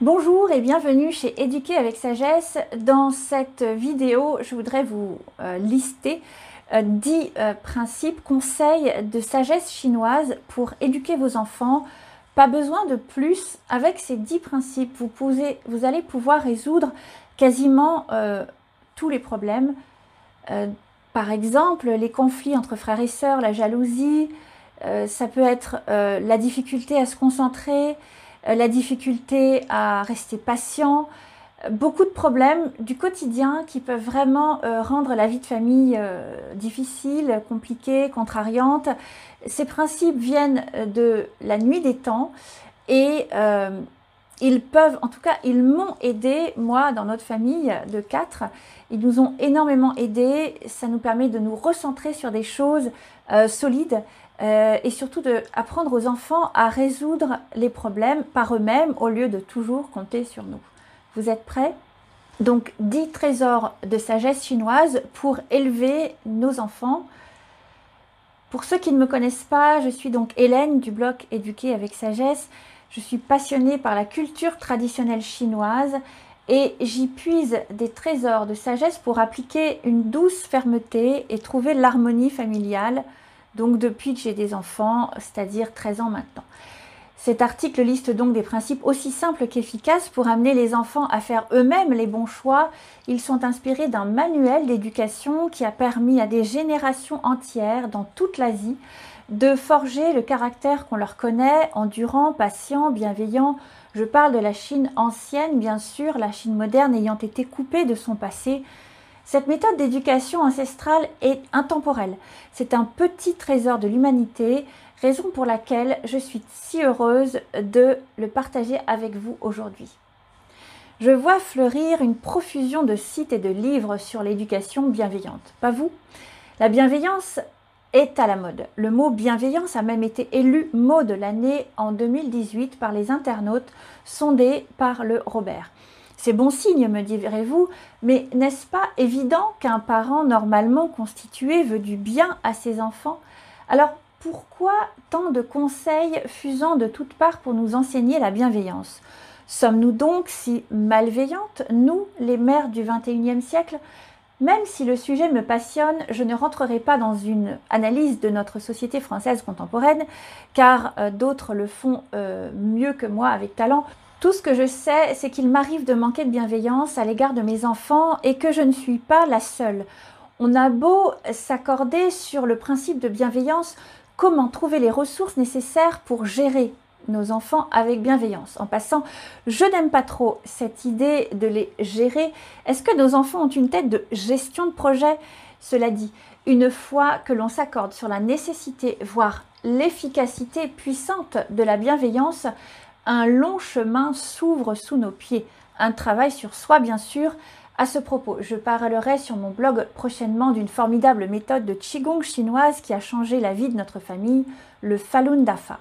Bonjour et bienvenue chez Éduquer avec sagesse. Dans cette vidéo, je voudrais vous euh, lister 10 euh, euh, principes, conseils de sagesse chinoise pour éduquer vos enfants. Pas besoin de plus. Avec ces 10 principes, vous, vous allez pouvoir résoudre quasiment tous les problèmes. par exemple, les conflits entre frères et sœurs, la jalousie, ça peut être la difficulté à se concentrer, la difficulté à rester patient, beaucoup de problèmes du quotidien qui peuvent vraiment euh, rendre la vie de famille euh, difficile, compliquée, contrariante. Ces principes viennent de la nuit des temps et ils peuvent, en tout cas, ils m'ont aidé, moi, dans notre famille de quatre. Ils nous ont énormément aidés. Ça nous permet de nous recentrer sur des choses solides euh, et surtout d'apprendre aux enfants à résoudre les problèmes par eux-mêmes au lieu de toujours compter sur nous. Vous êtes prêts? Donc 10 trésors de sagesse chinoise pour élever nos enfants. Pour ceux qui ne me connaissent pas, je suis donc Hélène du blog Éduquer avec sagesse. Je suis passionnée par la culture traditionnelle chinoise et j'y puise des trésors de sagesse pour appliquer une douce fermeté et trouver l'harmonie familiale donc depuis que j'ai des enfants, c'est-à-dire 13 ans maintenant. Cet article liste donc des principes aussi simples qu'efficaces pour amener les enfants à faire eux-mêmes les bons choix. Ils sont inspirés d'un manuel d'éducation qui a permis à des générations entières dans toute l'Asie de forger le caractère qu'on leur connaît, endurant, patient, bienveillant. Je parle de la Chine ancienne, bien sûr, la Chine moderne ayant été coupée de son passé cette méthode d'éducation ancestrale est intemporelle. C'est un petit trésor de l'humanité, raison pour laquelle je suis si heureuse de le partager avec vous aujourd'hui. Je vois fleurir une profusion de sites et de livres sur l'éducation bienveillante. Pas vous? La bienveillance est à la mode. Le mot bienveillance a même été élu mot de l'année en 2018 par les internautes sondés par le Robert. C'est bon signe, me direz-vous, mais n'est-ce pas évident qu'un parent normalement constitué veut du bien à ses enfants? Alors pourquoi tant de conseils fusant de toutes parts pour nous enseigner la bienveillance? Sommes-nous donc si malveillantes, nous, les mères du XXIe siècle? Même si le sujet me passionne, je ne rentrerai pas dans une analyse de notre société française contemporaine, car euh, d'autres le font euh, mieux que moi avec talent. Tout ce que je sais, c'est qu'il m'arrive de manquer de bienveillance à l'égard de mes enfants et que je ne suis pas la seule. On a beau s'accorder sur le principe de bienveillance, comment trouver les ressources nécessaires pour gérer nos enfants avec bienveillance? En passant, je n'aime pas trop cette idée de les gérer. Est-ce que nos enfants ont une tête de gestion de projet? Cela dit, une fois que l'on s'accorde sur la nécessité, voire l'efficacité puissante de la bienveillance, un long chemin s'ouvre sous nos pieds. Un travail sur soi, bien sûr. À ce propos, je parlerai sur mon blog prochainement d'une formidable méthode de Qigong chinoise qui a changé la vie de notre famille, le Falun Dafa.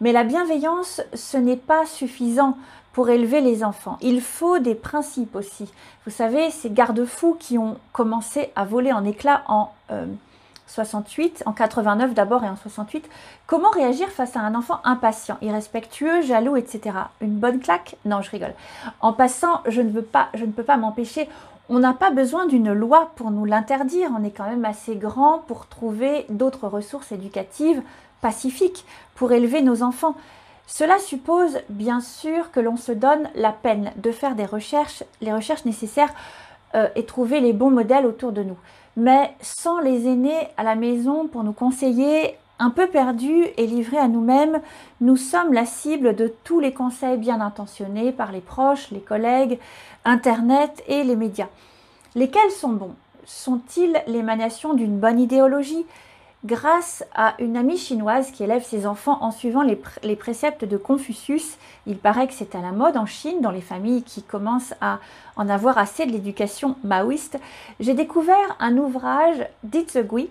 Mais la bienveillance, ce n'est pas suffisant pour élever les enfants. Il faut des principes aussi. Vous savez, ces garde-fous qui ont commencé à voler en éclats en euh, 68, en 89 d'abord et en 68. Comment réagir face à un enfant impatient, irrespectueux, jaloux, etc. Une bonne claque? Non, je rigole. En passant, je ne, veux pas, je ne peux pas m'empêcher. On n'a pas besoin d'une loi pour nous l'interdire. On est quand même assez grand pour trouver d'autres ressources éducatives pacifiques pour élever nos enfants. Cela suppose bien sûr que l'on se donne la peine de faire des recherches, les recherches nécessaires euh, et trouver les bons modèles autour de nous. Mais sans les aînés à la maison pour nous conseiller, un peu perdus et livrés à nous-mêmes, nous sommes la cible de tous les conseils bien intentionnés par les proches, les collègues, Internet et les médias. Lesquels sont bons Sont-ils l'émanation d'une bonne idéologie? Grâce à une amie chinoise qui élève ses enfants en suivant les, préceptes de Confucius. Il paraît que c'est à la mode en Chine, dans les familles qui commencent à en avoir assez de l'éducation maoïste. J'ai découvert un ouvrage d'Itzegui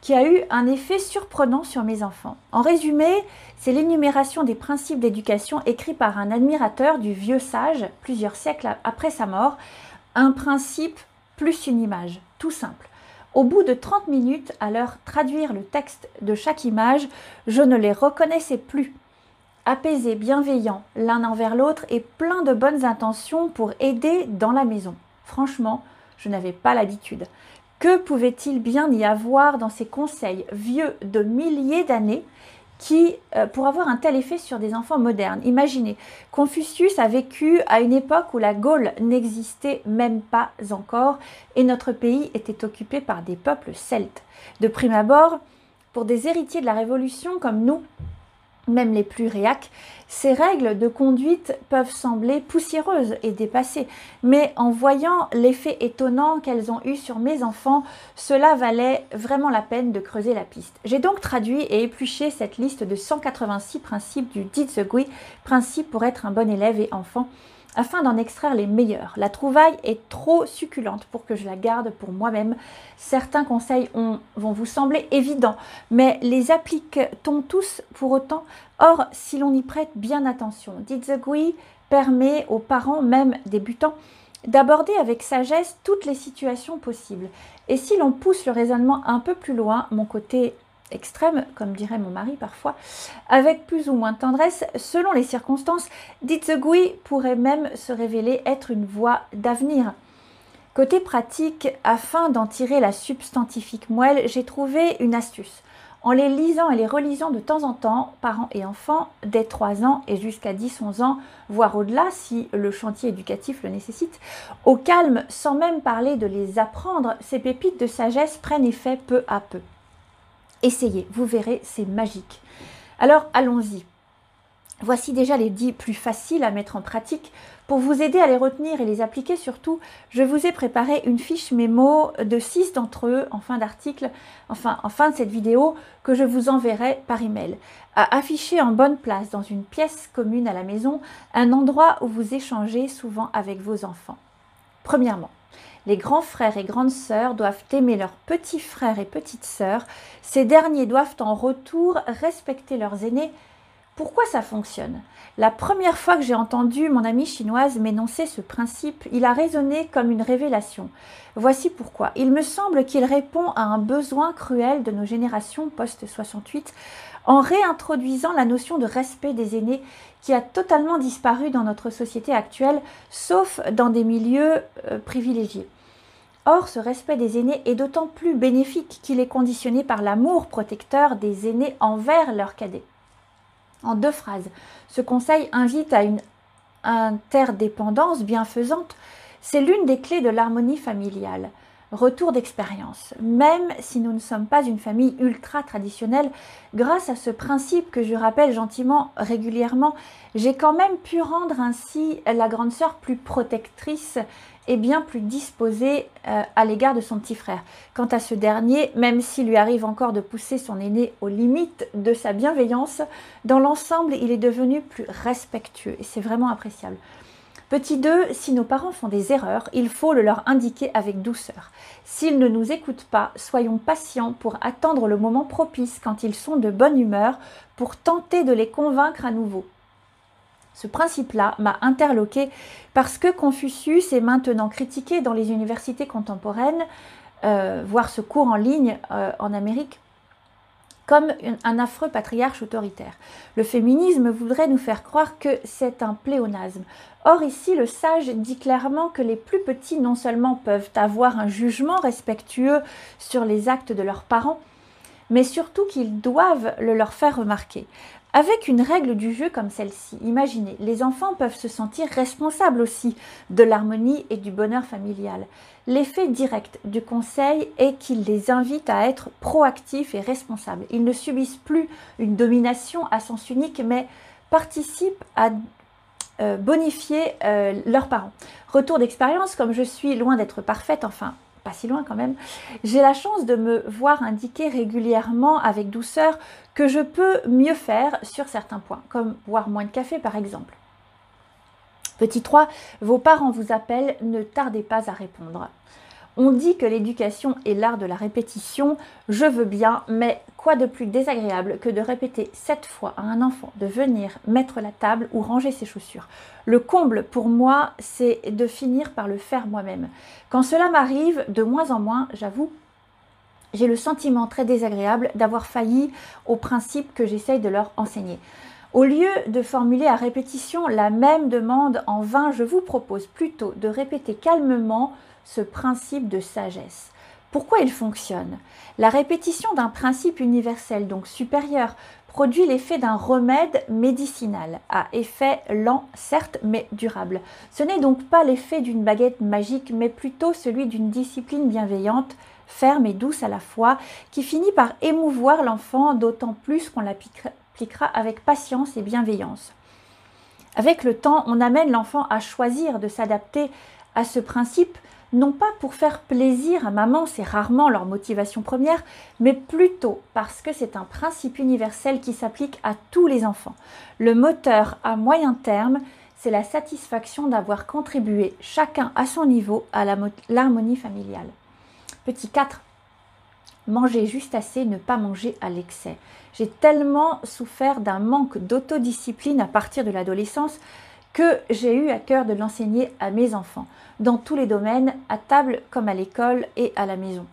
qui a eu un effet surprenant sur mes enfants. En résumé, c'est l'énumération des principes d'éducation écrit par un admirateur du vieux sage plusieurs siècles après sa mort. Un principe plus une image, tout simple. Au bout de 30 minutes, à leur traduire le texte de chaque image, je ne les reconnaissais plus. apaisés, bienveillants l'un envers l'autre et plein de bonnes intentions pour aider dans la maison. Franchement, je n'avais pas l'habitude. Que pouvait-il bien y avoir dans ces conseils vieux de milliers d'années? Qui, euh, pour avoir un tel effet sur des enfants modernes. Imaginez, Confucius a vécu à une époque où la Gaule n'existait même pas encore et notre pays était occupé par des peuples celtes. De prime abord, pour des héritiers de la Révolution comme nous, même les plus réacs, ces règles de conduite peuvent sembler poussiéreuses et dépassées, mais en voyant l'effet étonnant qu'elles ont eu sur mes enfants, cela valait vraiment la peine de creuser la piste. J'ai donc traduit et épluché cette liste de 186 principes du Ditsegui, principes pour être un bon élève et enfant, afin d'en extraire les meilleurs. La trouvaille est trop succulente pour que je la garde pour moi-même. Certains conseils vont vous sembler évidents, mais les applique-t-on tous pour autant? Or, si l'on y prête bien attention, Dizagui permet aux parents, même débutants, d'aborder avec sagesse toutes les situations possibles. Et si l'on pousse le raisonnement un peu plus loin, mon côté extrême, comme dirait mon mari parfois, avec plus ou moins de tendresse, selon les circonstances, Ditsegui pourrait même se révéler être une voie d'avenir. Côté pratique, afin d'en tirer la substantifique moelle, j'ai trouvé une astuce. En les lisant et les relisant de temps en temps, parents et enfants, dès 3 ans et jusqu'à 10-11 ans, voire au-delà si le chantier éducatif le nécessite, au calme, sans même parler de les apprendre, ces pépites de sagesse prennent effet peu à peu. Essayez, vous verrez, c'est magique. Alors allons-y. Voici déjà les dix plus faciles à mettre en pratique. Pour vous aider à les retenir et les appliquer surtout, je vous ai préparé une fiche mémo de six d'entre eux en fin d'article, enfin en fin de cette vidéo, que je vous enverrai par email. À afficher en bonne place dans une pièce commune à la maison, un endroit où vous échangez souvent avec vos enfants. Premièrement, les grands frères et grandes sœurs doivent aimer leurs petits frères et petites sœurs. Ces derniers doivent en retour respecter leurs aînés. Pourquoi ça fonctionne? La première fois que j'ai entendu mon amie chinoise m'énoncer ce principe, il a résonné comme une révélation. Voici pourquoi. Il me semble qu'il répond à un besoin cruel de nos générations post-68 en réintroduisant la notion de respect des aînés qui a totalement disparu dans notre société actuelle, sauf dans des milieux euh, privilégiés. Or, ce respect des aînés est d'autant plus bénéfique qu'il est conditionné par l'amour protecteur des aînés envers leurs cadets. En deux phrases, ce conseil invite à une interdépendance bienfaisante. C'est l'une des clés de l'harmonie familiale. Retour d'expérience. Même si nous ne sommes pas une famille ultra traditionnelle, grâce à ce principe que je rappelle gentiment régulièrement, j'ai quand même pu rendre ainsi la grande sœur plus protectrice bien plus disposée euh, à l'égard de son petit frère. Quant à ce dernier, même s'il lui arrive encore de pousser son aîné aux limites de sa bienveillance, dans l'ensemble, il est devenu plus respectueux et c'est vraiment appréciable. Petit 2, si nos parents font des erreurs, il faut le leur indiquer avec douceur. S'ils ne nous écoutent pas, soyons patients pour attendre le moment propice quand ils sont de bonne humeur pour tenter de les convaincre à nouveau. Ce principe-là m'a interloqué parce que Confucius est maintenant critiqué dans les universités contemporaines, euh, voire ce cours en ligne euh, en Amérique comme un affreux patriarche autoritaire. Le féminisme voudrait nous faire croire que c'est un pléonasme. Or ici, le sage dit clairement que les plus petits non seulement peuvent avoir un jugement respectueux sur les actes de leurs parents, mais surtout qu'ils doivent le leur faire remarquer. Avec une règle du jeu comme celle-ci, imaginez, les enfants peuvent se sentir responsables aussi de l'harmonie et du bonheur familial. L'effet direct du conseil est qu'il les invite à être proactifs et responsables. Ils ne subissent plus une domination à sens unique, mais participent à euh, bonifier euh, leurs parents. Retour d'expérience, comme je suis loin d'être parfaite, enfin si loin quand même, j'ai la chance de me voir indiquer régulièrement avec douceur que je peux mieux faire sur certains points, comme boire moins de café par exemple. Petit 3, vos parents vous appellent, ne tardez pas à répondre. On dit que l'éducation est l'art de la répétition, je veux bien, mais quoi de plus désagréable que de répéter sept fois à un enfant de venir mettre la table ou ranger ses chaussures Le comble pour moi, c'est de finir par le faire moi-même. Quand cela m'arrive, de moins en moins, j'avoue, j'ai le sentiment très désagréable d'avoir failli au principe que j'essaye de leur enseigner. Au lieu de formuler à répétition la même demande en vain, je vous propose plutôt de répéter calmement ce principe de sagesse. Pourquoi il fonctionne? La répétition d'un principe universel, donc supérieur, produit l'effet d'un remède médicinal, à effet lent certes, mais durable. Ce n'est donc pas l'effet d'une baguette magique, mais plutôt celui d'une discipline bienveillante, ferme et douce à la fois, qui finit par émouvoir l'enfant, d'autant plus qu'on l'appliquera avec patience et bienveillance. Avec le temps, on amène l'enfant à choisir de s'adapter à ce principe non pas pour faire plaisir à maman, c'est rarement leur motivation première, mais plutôt parce que c'est un principe universel qui s'applique à tous les enfants. Le moteur à moyen terme, c'est la satisfaction d'avoir contribué chacun à son niveau à l'harmonie familiale. Petit 4. Manger juste assez, ne pas manger à l'excès. J'ai tellement souffert d'un manque d'autodiscipline à partir de l'adolescence que j'ai eu à cœur de l'enseigner à mes enfants, dans tous les domaines, à table comme à l'école et à la maison.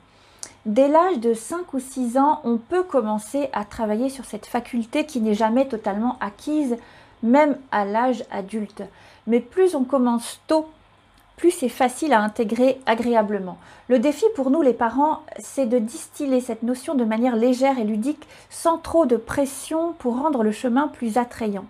Dès l'âge de 5 ou 6 ans, on peut commencer à travailler sur cette faculté qui n'est jamais totalement acquise, même à l'âge adulte. Mais plus on commence tôt, plus c'est facile à intégrer agréablement. Le défi pour nous les parents, c'est de distiller cette notion de manière légère et ludique, sans trop de pression pour rendre le chemin plus attrayant.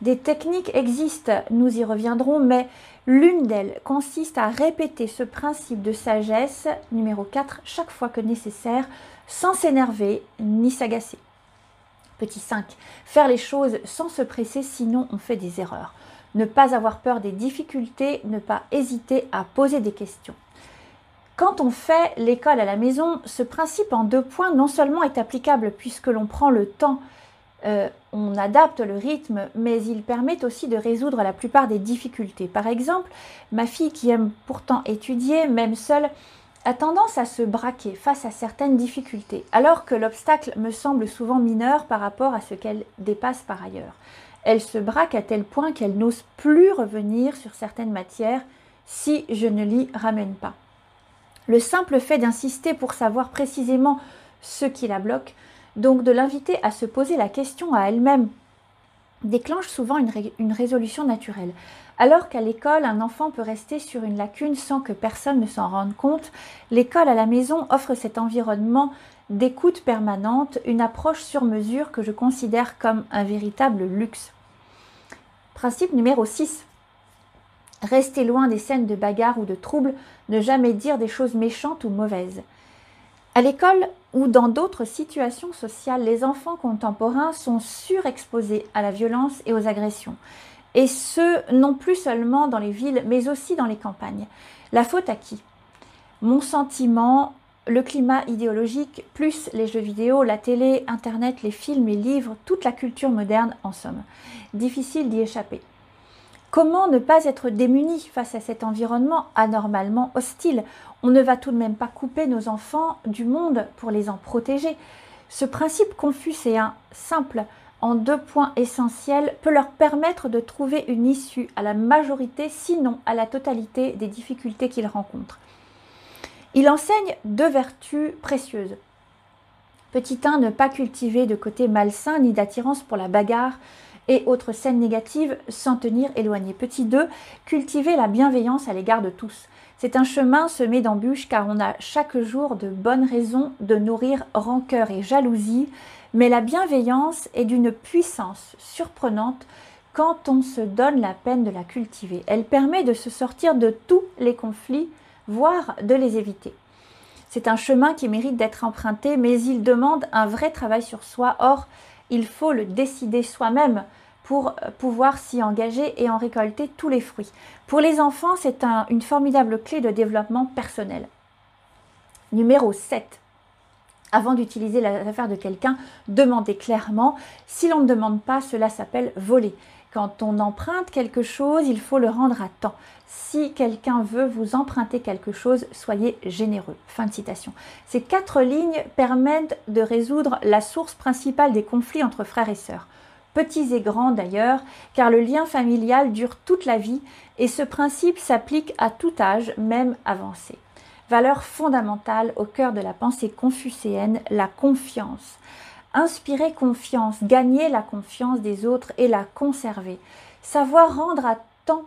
Des techniques existent, nous y reviendrons, mais l'une d'elles consiste à répéter ce principe de sagesse numéro 4 chaque fois que nécessaire, sans s'énerver ni s'agacer. Petit 5. Faire les choses sans se presser, sinon on fait des erreurs. Ne pas avoir peur des difficultés, ne pas hésiter à poser des questions. Quand on fait l'école à la maison, ce principe en deux points non seulement est applicable puisque l'on prend le temps euh, on adapte le rythme, mais il permet aussi de résoudre la plupart des difficultés. Par exemple, ma fille qui aime pourtant étudier, même seule, a tendance à se braquer face à certaines difficultés, alors que l'obstacle me semble souvent mineur par rapport à ce qu'elle dépasse par ailleurs. Elle se braque à tel point qu'elle n'ose plus revenir sur certaines matières si je ne l'y ramène pas. Le simple fait d'insister pour savoir précisément ce qui la bloque donc de l'inviter à se poser la question à elle-même déclenche souvent une, résolution naturelle. Alors qu'à l'école, un enfant peut rester sur une lacune sans que personne ne s'en rende compte, l'école à la maison offre cet environnement d'écoute permanente, une approche sur mesure que je considère comme un véritable luxe. Principe numéro 6. Rester loin des scènes de bagarre ou de troubles, ne jamais dire des choses méchantes ou mauvaises. À l'école ou dans d'autres situations sociales, les enfants contemporains sont surexposés à la violence et aux agressions. Et ce, non plus seulement dans les villes, mais aussi dans les campagnes. La faute à qui? Mon sentiment, le climat idéologique, plus les jeux vidéo, la télé, Internet, les films, les livres, toute la culture moderne en somme. Difficile d'y échapper. Comment ne pas être démuni face à cet environnement anormalement hostile? On ne va tout de même pas couper nos enfants du monde pour les en protéger. Ce principe confucéen, simple, en deux points essentiels, peut leur permettre de trouver une issue à la majorité, sinon à la totalité des difficultés qu'ils rencontrent. Il enseigne deux vertus précieuses. Petit 1, ne pas cultiver de côté malsain ni d'attirance pour la bagarre, et autres scènes négatives, s'en tenir éloigné. Petit 2, cultiver la bienveillance à l'égard de tous. C'est un chemin semé d'embûches car on a chaque jour de bonnes raisons de nourrir rancœur et jalousie, mais la bienveillance est d'une puissance surprenante quand on se donne la peine de la cultiver. Elle permet de se sortir de tous les conflits, voire de les éviter. C'est un chemin qui mérite d'être emprunté, mais il demande un vrai travail sur soi. Or, il faut le décider soi-même pour pouvoir s'y engager et en récolter tous les fruits. Pour les enfants, c'est une formidable clé de développement personnel. Numéro 7. Avant d'utiliser l'affaire de quelqu'un, demandez clairement. Si l'on ne demande pas, cela s'appelle voler. Quand on emprunte quelque chose, il faut le rendre à temps. Si quelqu'un veut vous emprunter quelque chose, soyez généreux. Fin de citation. Ces quatre lignes permettent de résoudre la source principale des conflits entre frères et sœurs. Petits et grands d'ailleurs, car le lien familial dure toute la vie et ce principe s'applique à tout âge, même avancé. Valeur fondamentale au cœur de la pensée confucéenne, la confiance. Inspirer confiance, gagner la confiance des autres et la conserver. Savoir rendre à temps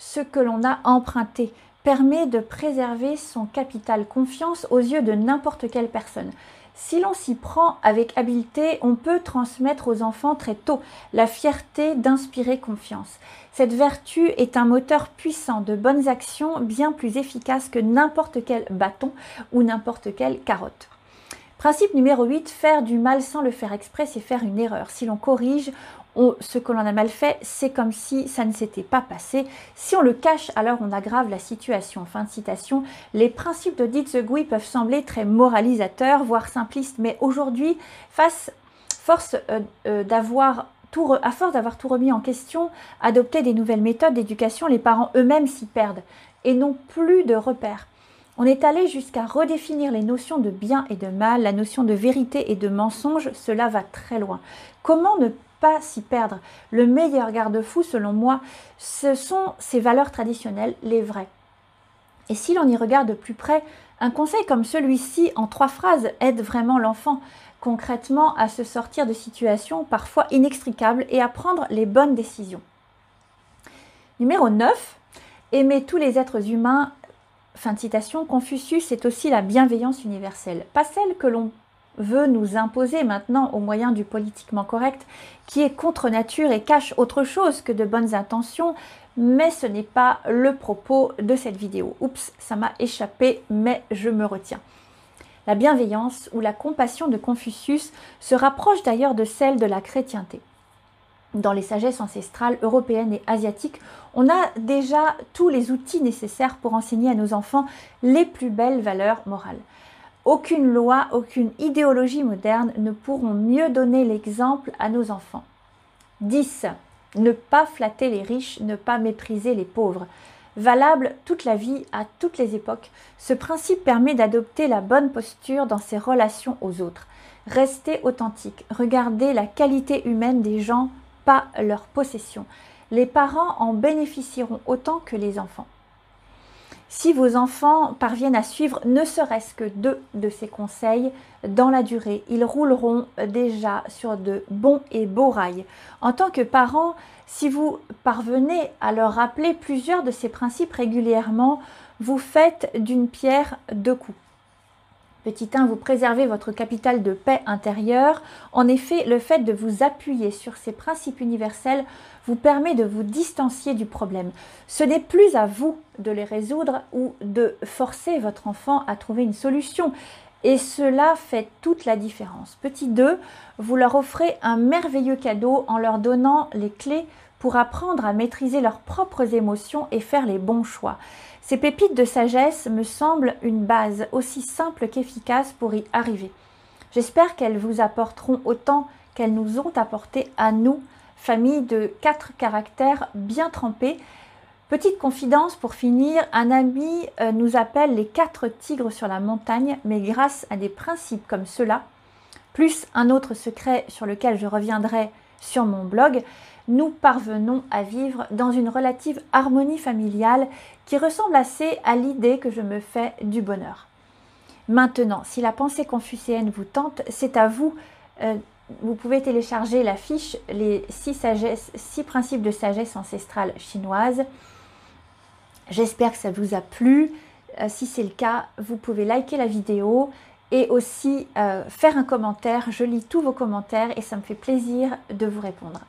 ce que l'on a emprunté permet de préserver son capital confiance aux yeux de n'importe quelle personne. Si l'on s'y prend avec habileté, on peut transmettre aux enfants très tôt la fierté d'inspirer confiance. Cette vertu est un moteur puissant de bonnes actions bien plus efficace que n'importe quel bâton ou n'importe quelle carotte. Principe numéro 8, faire du mal sans le faire exprès, c'est faire une erreur. Si l'on corrige ce que l'on a mal fait, c'est comme si ça ne s'était pas passé. Si on le cache, alors on aggrave la situation. Fin de citation. Les principes de Ditzegui peuvent sembler très moralisateurs, voire simplistes, mais aujourd'hui, face, force euh, euh, d'avoir tout, à force d'avoir tout remis en question, adopter des nouvelles méthodes d'éducation, les parents eux-mêmes s'y perdent et n'ont plus de repères. On est allé jusqu'à redéfinir les notions de bien et de mal, la notion de vérité et de mensonge, cela va très loin. Comment ne pas s'y perdre? Le meilleur garde-fou, selon moi, ce sont ces valeurs traditionnelles, les vraies. Et si l'on y regarde de plus près, un conseil comme celui-ci, en trois phrases, aide vraiment l'enfant concrètement à se sortir de situations parfois inextricables et à prendre les bonnes décisions. Numéro 9. Aimer tous les êtres humains Fin de citation, Confucius est aussi la bienveillance universelle, pas celle que l'on veut nous imposer maintenant au moyen du politiquement correct, qui est contre nature et cache autre chose que de bonnes intentions, mais ce n'est pas le propos de cette vidéo. Oups, ça m'a échappé, mais je me retiens. La bienveillance ou la compassion de Confucius se rapproche d'ailleurs de celle de la chrétienté dans les sagesses ancestrales européennes et asiatiques, on a déjà tous les outils nécessaires pour enseigner à nos enfants les plus belles valeurs morales. Aucune loi, aucune idéologie moderne ne pourront mieux donner l'exemple à nos enfants. 10. Ne pas flatter les riches, ne pas mépriser les pauvres. Valable toute la vie, à toutes les époques, ce principe permet d'adopter la bonne posture dans ses relations aux autres. Restez authentique, regardez la qualité humaine des gens leur possession. Les parents en bénéficieront autant que les enfants. Si vos enfants parviennent à suivre ne serait-ce que deux de ces conseils dans la durée, ils rouleront déjà sur de bons et beaux rails. En tant que parents, si vous parvenez à leur rappeler plusieurs de ces principes régulièrement, vous faites d'une pierre deux coups. Petit 1, vous préservez votre capital de paix intérieure. En effet, le fait de vous appuyer sur ces principes universels vous permet de vous distancier du problème. Ce n'est plus à vous de les résoudre ou de forcer votre enfant à trouver une solution. Et cela fait toute la différence. Petit 2, vous leur offrez un merveilleux cadeau en leur donnant les clés pour apprendre à maîtriser leurs propres émotions et faire les bons choix. Ces pépites de sagesse me semblent une base aussi simple qu'efficace pour y arriver. J'espère qu'elles vous apporteront autant qu'elles nous ont apporté à nous, famille de quatre caractères bien trempés. Petite confidence pour finir, un ami euh, nous appelle les quatre tigres sur la montagne, mais grâce à des principes comme ceux-là, plus un autre secret sur lequel je reviendrai sur mon blog, nous parvenons à vivre dans une relative harmonie familiale qui ressemble assez à l'idée que je me fais du bonheur. Maintenant, si la pensée confucéenne vous tente, c'est à vous. Euh, vous pouvez télécharger la fiche Les six, six principes de sagesse ancestrale chinoise. J'espère que ça vous a plu. Euh, si c'est le cas, vous pouvez liker la vidéo et aussi euh, faire un commentaire. Je lis tous vos commentaires et ça me fait plaisir de vous répondre.